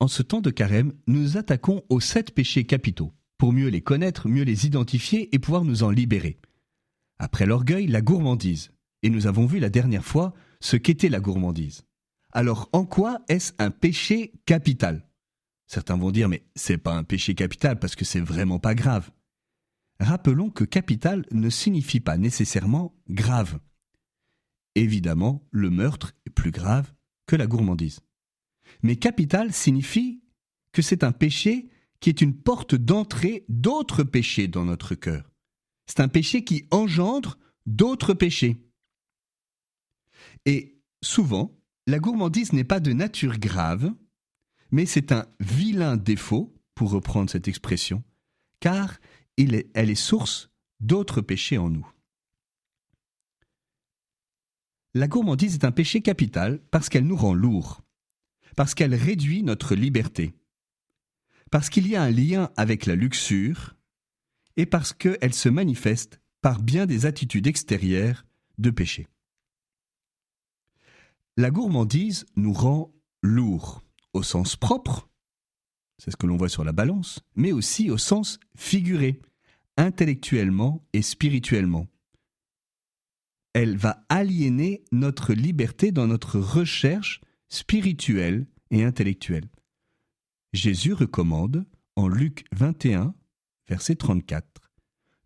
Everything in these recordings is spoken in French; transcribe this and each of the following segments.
En ce temps de carême, nous attaquons aux sept péchés capitaux, pour mieux les connaître, mieux les identifier et pouvoir nous en libérer. Après l'orgueil, la gourmandise. Et nous avons vu la dernière fois ce qu'était la gourmandise. Alors en quoi est-ce un péché capital? Certains vont dire mais c'est pas un péché capital parce que c'est vraiment pas grave. Rappelons que capital ne signifie pas nécessairement grave. Évidemment, le meurtre est plus grave que la gourmandise. Mais capital signifie que c'est un péché qui est une porte d'entrée d'autres péchés dans notre cœur. C'est un péché qui engendre d'autres péchés. Et souvent, la gourmandise n'est pas de nature grave, mais c'est un vilain défaut, pour reprendre cette expression, car elle est source d'autres péchés en nous. La gourmandise est un péché capital parce qu'elle nous rend lourds, parce qu'elle réduit notre liberté, parce qu'il y a un lien avec la luxure, et parce qu'elle se manifeste par bien des attitudes extérieures de péché. La gourmandise nous rend lourds au sens propre, c'est ce que l'on voit sur la balance, mais aussi au sens figuré, intellectuellement et spirituellement. Elle va aliéner notre liberté dans notre recherche spirituelle et intellectuelle. Jésus recommande, en Luc 21, verset 34,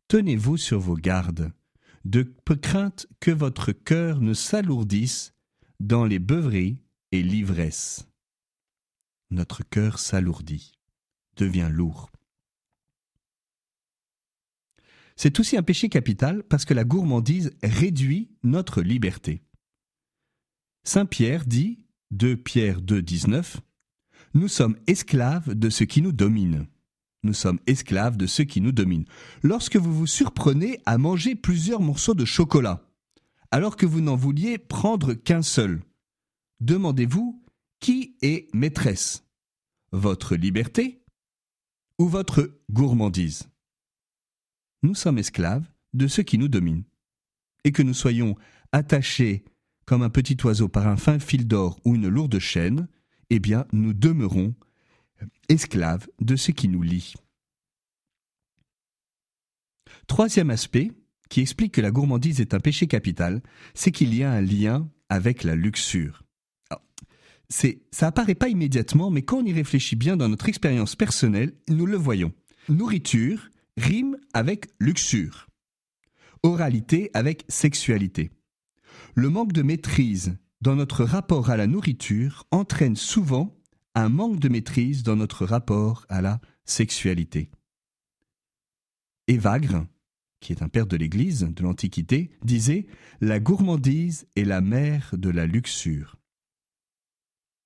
Tenez-vous sur vos gardes, de crainte que votre cœur ne s'alourdisse dans les beuveries et l'ivresse notre cœur s'alourdit, devient lourd. C'est aussi un péché capital parce que la gourmandise réduit notre liberté. Saint Pierre dit, 2 Pierre 2, 19, Nous sommes esclaves de ce qui nous domine. Nous sommes esclaves de ce qui nous domine. Lorsque vous vous surprenez à manger plusieurs morceaux de chocolat, alors que vous n'en vouliez prendre qu'un seul, demandez-vous qui est maîtresse? Votre liberté ou votre gourmandise? Nous sommes esclaves de ceux qui nous dominent. Et que nous soyons attachés comme un petit oiseau par un fin fil d'or ou une lourde chaîne, eh bien nous demeurons esclaves de ce qui nous lie. Troisième aspect, qui explique que la gourmandise est un péché capital, c'est qu'il y a un lien avec la luxure ça apparaît pas immédiatement, mais quand on y réfléchit bien dans notre expérience personnelle, nous le voyons. Nourriture rime avec luxure. Oralité avec sexualité. Le manque de maîtrise dans notre rapport à la nourriture entraîne souvent un manque de maîtrise dans notre rapport à la sexualité. Évagre, qui est un père de l'Église de l'Antiquité, disait La gourmandise est la mère de la luxure.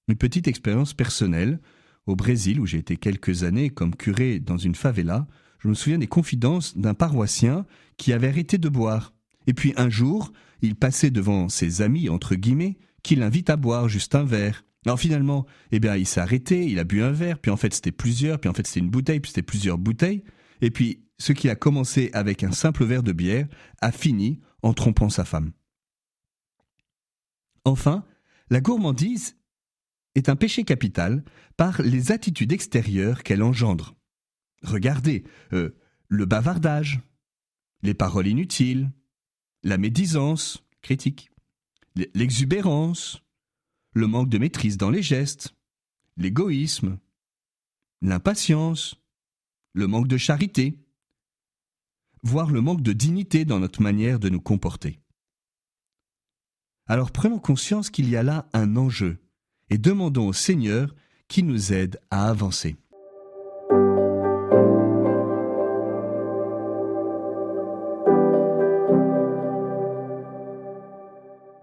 Une petite expérience personnelle. Au Brésil, où j'ai été quelques années comme curé dans une favela, je me souviens des confidences d'un paroissien qui avait arrêté de boire. Et puis un jour, il passait devant ses amis, entre guillemets, qui l'invitent à boire juste un verre. Alors finalement, eh bien, il s'est arrêté, il a bu un verre, puis en fait c'était plusieurs, puis en fait c'était une bouteille, puis c'était plusieurs bouteilles. Et puis, ce qui a commencé avec un simple verre de bière a fini en trompant sa femme. Enfin, la gourmandise est un péché capital par les attitudes extérieures qu'elle engendre. Regardez, euh, le bavardage, les paroles inutiles, la médisance, critique, l'exubérance, le manque de maîtrise dans les gestes, l'égoïsme, l'impatience, le manque de charité, voire le manque de dignité dans notre manière de nous comporter. Alors prenons conscience qu'il y a là un enjeu et demandons au Seigneur qui nous aide à avancer.